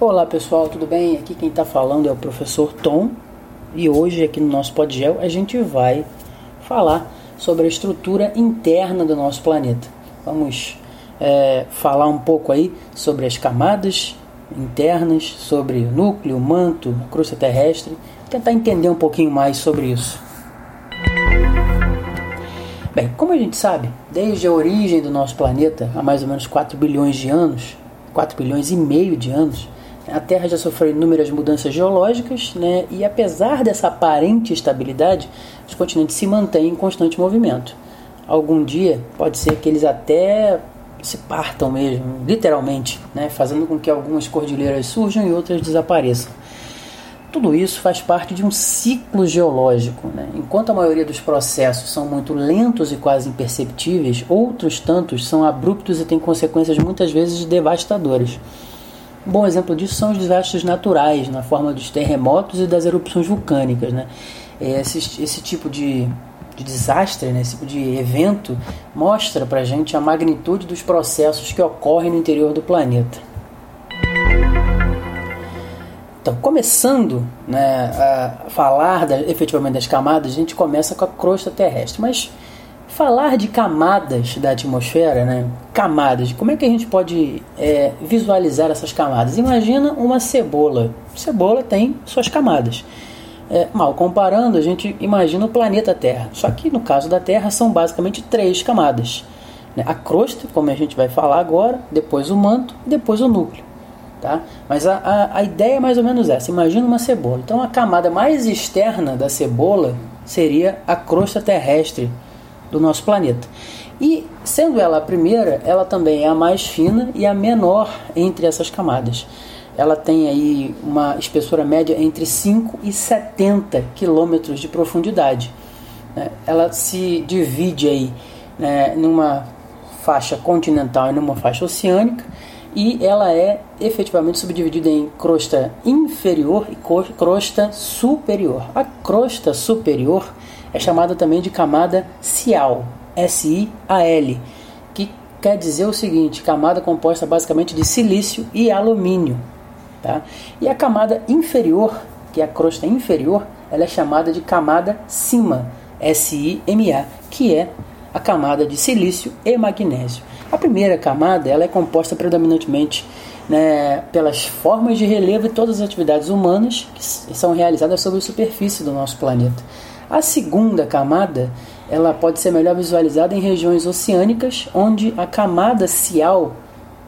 Olá pessoal, tudo bem? Aqui quem está falando é o professor Tom e hoje aqui no nosso Podgel a gente vai falar sobre a estrutura interna do nosso planeta. Vamos é, falar um pouco aí sobre as camadas internas, sobre o núcleo, o manto, a crosta terrestre, tentar entender um pouquinho mais sobre isso. Bem, como a gente sabe, desde a origem do nosso planeta, há mais ou menos 4 bilhões de anos, 4 bilhões e meio de anos, a Terra já sofreu inúmeras mudanças geológicas, né? e apesar dessa aparente estabilidade, os continentes se mantêm em constante movimento. Algum dia pode ser que eles até se partam mesmo, literalmente, né? fazendo com que algumas cordilheiras surjam e outras desapareçam. Tudo isso faz parte de um ciclo geológico. Né? Enquanto a maioria dos processos são muito lentos e quase imperceptíveis, outros tantos são abruptos e têm consequências muitas vezes devastadoras. Bom exemplo disso são os desastres naturais, na forma dos terremotos e das erupções vulcânicas. Né? Esse, esse tipo de, de desastre, né? esse tipo de evento, mostra para a gente a magnitude dos processos que ocorrem no interior do planeta. Então, começando né, a falar da, efetivamente das camadas, a gente começa com a crosta terrestre. Mas falar de camadas da atmosfera, né? Camadas. Como é que a gente pode é, visualizar essas camadas? Imagina uma cebola. Cebola tem suas camadas. É, mal comparando, a gente imagina o planeta Terra. Só que no caso da Terra são basicamente três camadas: né? a crosta, como a gente vai falar agora, depois o manto, depois o núcleo. Tá? Mas a, a, a ideia é mais ou menos essa: imagina uma cebola. Então a camada mais externa da cebola seria a crosta terrestre do nosso planeta. E sendo ela a primeira, ela também é a mais fina e a menor entre essas camadas. Ela tem aí uma espessura média entre 5 e 70 quilômetros de profundidade. Né? Ela se divide aí né, numa faixa continental e numa faixa oceânica e ela é efetivamente subdividida em crosta inferior e crosta superior. A crosta superior é chamada também de camada Sial, S-I-A-L, que quer dizer o seguinte: camada composta basicamente de silício e alumínio. Tá? E a camada inferior, que é a crosta inferior, ela é chamada de camada Cima, S-I-M-A, que é a camada de silício e magnésio. A primeira camada ela é composta predominantemente né, pelas formas de relevo e todas as atividades humanas que são realizadas sobre a superfície do nosso planeta. A segunda camada ela pode ser melhor visualizada em regiões oceânicas, onde a camada cial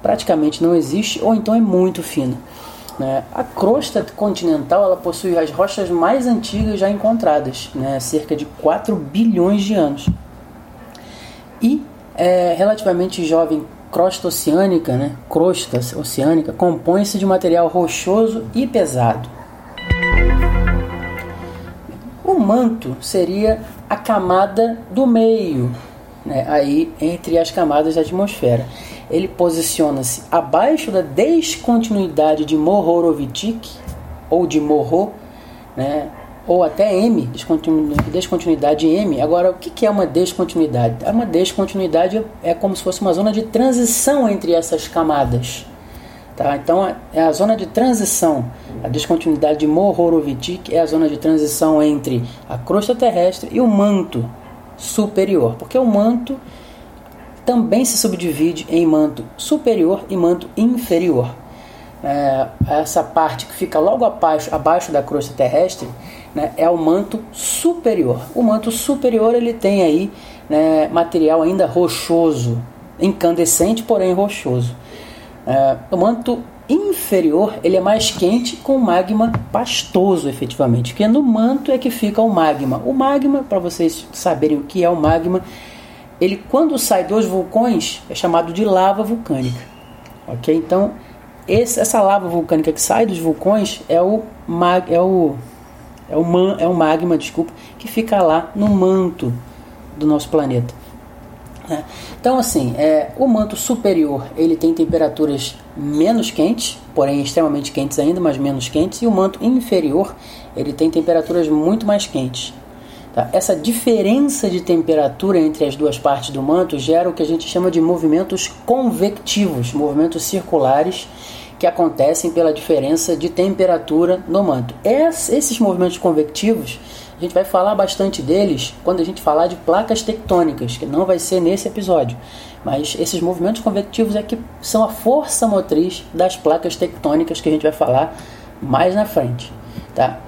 praticamente não existe ou então é muito fina. Né? A crosta continental ela possui as rochas mais antigas já encontradas, né? cerca de 4 bilhões de anos. E é, relativamente jovem crosta oceânica, né? crosta oceânica, compõe-se de material rochoso e pesado manto seria a camada do meio, né, aí entre as camadas da atmosfera. Ele posiciona-se abaixo da descontinuidade de Mohorovičić ou de Morro, né, ou até M, descontinuidade M. Agora, o que é uma descontinuidade? Uma descontinuidade é como se fosse uma zona de transição entre essas camadas. Tá? Então, é a zona de transição, a descontinuidade de Mohorovičić é a zona de transição entre a crosta terrestre e o manto superior, porque o manto também se subdivide em manto superior e manto inferior. É, essa parte que fica logo abaixo, abaixo da crosta terrestre né, é o manto superior. O manto superior ele tem aí né, material ainda rochoso, incandescente, porém rochoso. É, o manto inferior ele é mais quente com magma pastoso, efetivamente, porque no manto é que fica o magma. O magma, para vocês saberem o que é o magma, ele quando sai dos vulcões é chamado de lava vulcânica. Ok? Então esse, essa lava vulcânica que sai dos vulcões é o mag, é o é o, man, é o magma, desculpa, que fica lá no manto do nosso planeta. Né? Então, assim, é, o manto superior ele tem temperaturas menos quentes, porém extremamente quentes ainda, mas menos quentes, e o manto inferior ele tem temperaturas muito mais quentes. Tá? Essa diferença de temperatura entre as duas partes do manto gera o que a gente chama de movimentos convectivos, movimentos circulares que acontecem pela diferença de temperatura no manto. Esses movimentos convectivos, a gente vai falar bastante deles quando a gente falar de placas tectônicas, que não vai ser nesse episódio. Mas esses movimentos convectivos é que são a força motriz das placas tectônicas que a gente vai falar mais na frente, tá?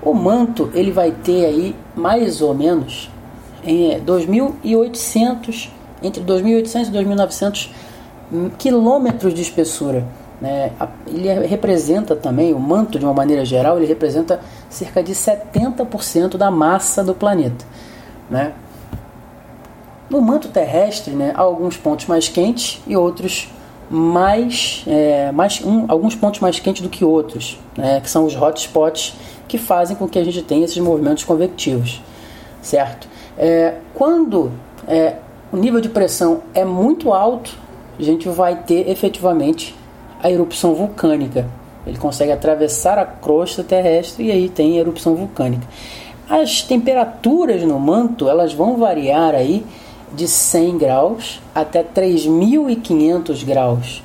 O manto ele vai ter aí mais ou menos em 2.800 entre 2.800 e 2.900 quilômetros de espessura. Né? Ele representa também, o manto de uma maneira geral, ele representa cerca de 70% da massa do planeta. Né? No manto terrestre, né, há alguns pontos mais quentes e outros mais, é, mais um, alguns pontos mais quentes do que outros, né, que são os hotspots que fazem com que a gente tenha esses movimentos convectivos, certo? É, quando é, o nível de pressão é muito alto, a gente vai ter efetivamente a erupção vulcânica. Ele consegue atravessar a crosta terrestre e aí tem erupção vulcânica. As temperaturas no manto elas vão variar aí de 100 graus até 3.500 graus,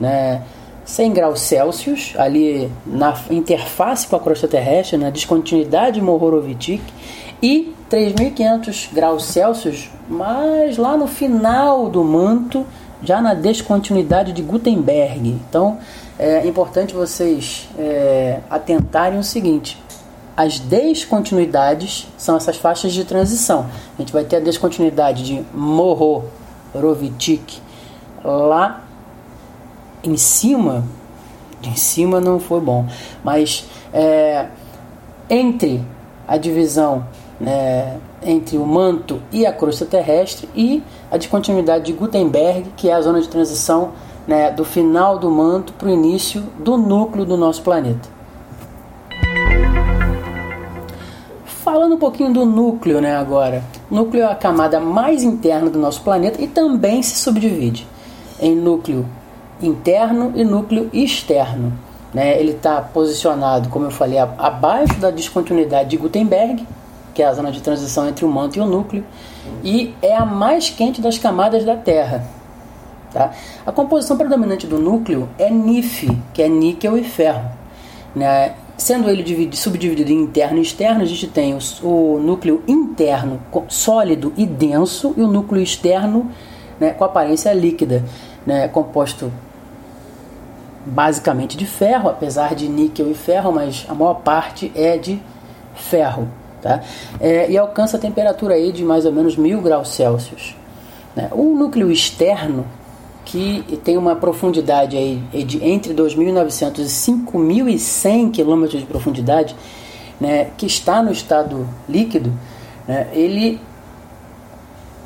né? 100 graus Celsius ali na interface com a crosta terrestre, na descontinuidade Mohorovičić e 3.500 graus Celsius, mas lá no final do manto já na descontinuidade de Gutenberg. Então é importante vocês é, atentarem o seguinte: as descontinuidades são essas faixas de transição. A gente vai ter a descontinuidade de Mohorovičić lá em cima. Em cima não foi bom, mas é, entre a divisão né, entre o manto e a crosta terrestre e a descontinuidade de Gutenberg, que é a zona de transição né, do final do manto para o início do núcleo do nosso planeta. Falando um pouquinho do núcleo né, agora. O núcleo é a camada mais interna do nosso planeta e também se subdivide em núcleo interno e núcleo externo. Né? Ele está posicionado, como eu falei, abaixo da descontinuidade de Gutenberg, que é a zona de transição entre o manto e o núcleo, e é a mais quente das camadas da Terra. Tá? A composição predominante do núcleo é NiF, que é níquel e ferro. Né? Sendo ele subdividido em interno e externo, a gente tem o, o núcleo interno sólido e denso e o núcleo externo né, com aparência líquida, né, composto basicamente de ferro, apesar de níquel e ferro, mas a maior parte é de ferro. Tá? É, e alcança a temperatura aí de mais ou menos mil graus Celsius. Né? O núcleo externo, que tem uma profundidade aí de entre 2.900 e 5.100 km de profundidade, né, que está no estado líquido, né, ele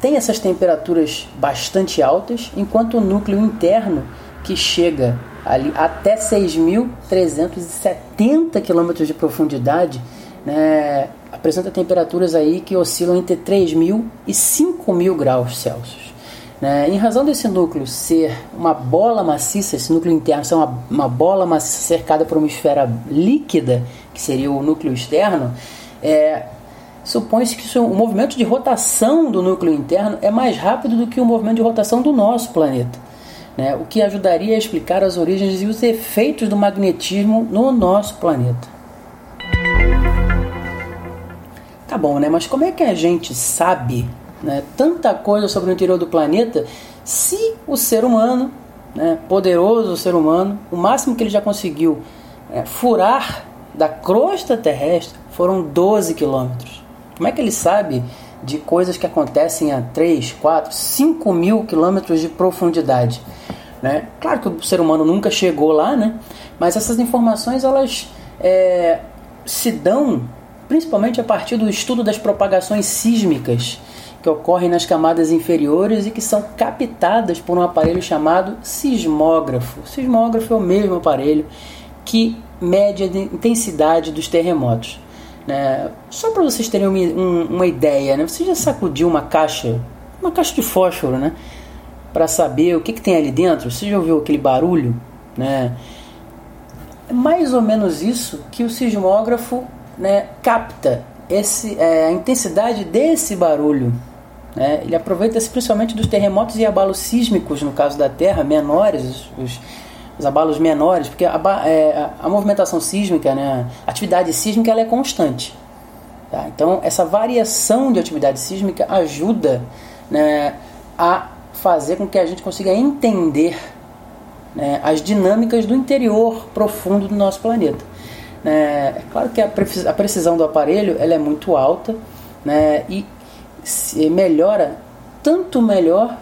tem essas temperaturas bastante altas, enquanto o núcleo interno, que chega ali até 6.370 km de profundidade, né, apresenta temperaturas aí que oscilam entre 3.000 e 5.000 graus Celsius. Né? Em razão desse núcleo ser uma bola maciça, esse núcleo interno ser uma, uma bola maciça cercada por uma esfera líquida, que seria o núcleo externo, é, supõe-se que o movimento de rotação do núcleo interno é mais rápido do que o movimento de rotação do nosso planeta. Né? O que ajudaria a explicar as origens e os efeitos do magnetismo no nosso planeta. Tá bom, né? Mas como é que a gente sabe né, tanta coisa sobre o interior do planeta se o ser humano, né, poderoso ser humano, o máximo que ele já conseguiu é, furar da crosta terrestre foram 12 quilômetros? Como é que ele sabe de coisas que acontecem a 3, 4, 5 mil quilômetros de profundidade? Né? Claro que o ser humano nunca chegou lá, né? mas essas informações elas é, se dão principalmente a partir do estudo das propagações sísmicas que ocorrem nas camadas inferiores e que são captadas por um aparelho chamado sismógrafo. O sismógrafo é o mesmo aparelho que mede a intensidade dos terremotos. Né? Só para vocês terem uma, uma ideia, né? você já sacudiu uma caixa, uma caixa de fósforo, né? para saber o que, que tem ali dentro? Você já ouviu aquele barulho? Né? É mais ou menos isso que o sismógrafo né, capta esse, é, a intensidade desse barulho. Né? Ele aproveita-se principalmente dos terremotos e abalos sísmicos, no caso da Terra, menores, os, os abalos menores, porque a, é, a, movimentação sísmica, né, a atividade sísmica ela é constante. Tá? Então, essa variação de atividade sísmica ajuda né, a fazer com que a gente consiga entender né, as dinâmicas do interior profundo do nosso planeta. É, é claro que a precisão do aparelho ela é muito alta né, e melhora tanto melhor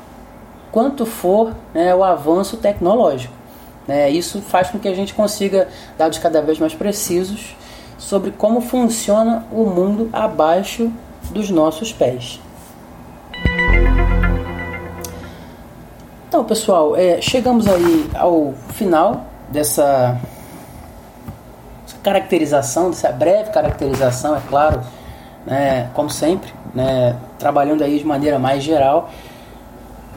quanto for né, o avanço tecnológico. Né? Isso faz com que a gente consiga dados cada vez mais precisos sobre como funciona o mundo abaixo dos nossos pés. Então, pessoal, é, chegamos aí ao final dessa caracterização, dessa breve caracterização, é claro, né, como sempre, né, trabalhando aí de maneira mais geral.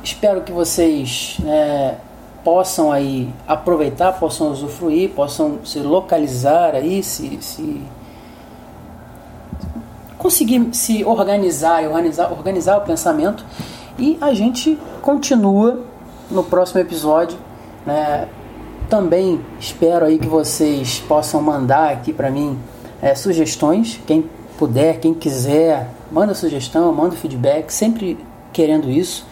Espero que vocês né, possam aí aproveitar, possam usufruir, possam se localizar aí, se, se conseguir se organizar e organizar, organizar o pensamento e a gente continua no próximo episódio. Né? Também espero aí que vocês possam mandar aqui para mim é, sugestões, quem puder, quem quiser, manda sugestão, manda feedback, sempre querendo isso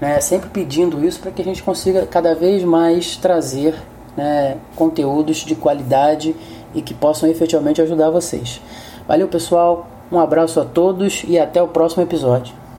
né, sempre pedindo isso para que a gente consiga cada vez mais trazer né, conteúdos de qualidade e que possam efetivamente ajudar vocês. Valeu, pessoal, um abraço a todos e até o próximo episódio.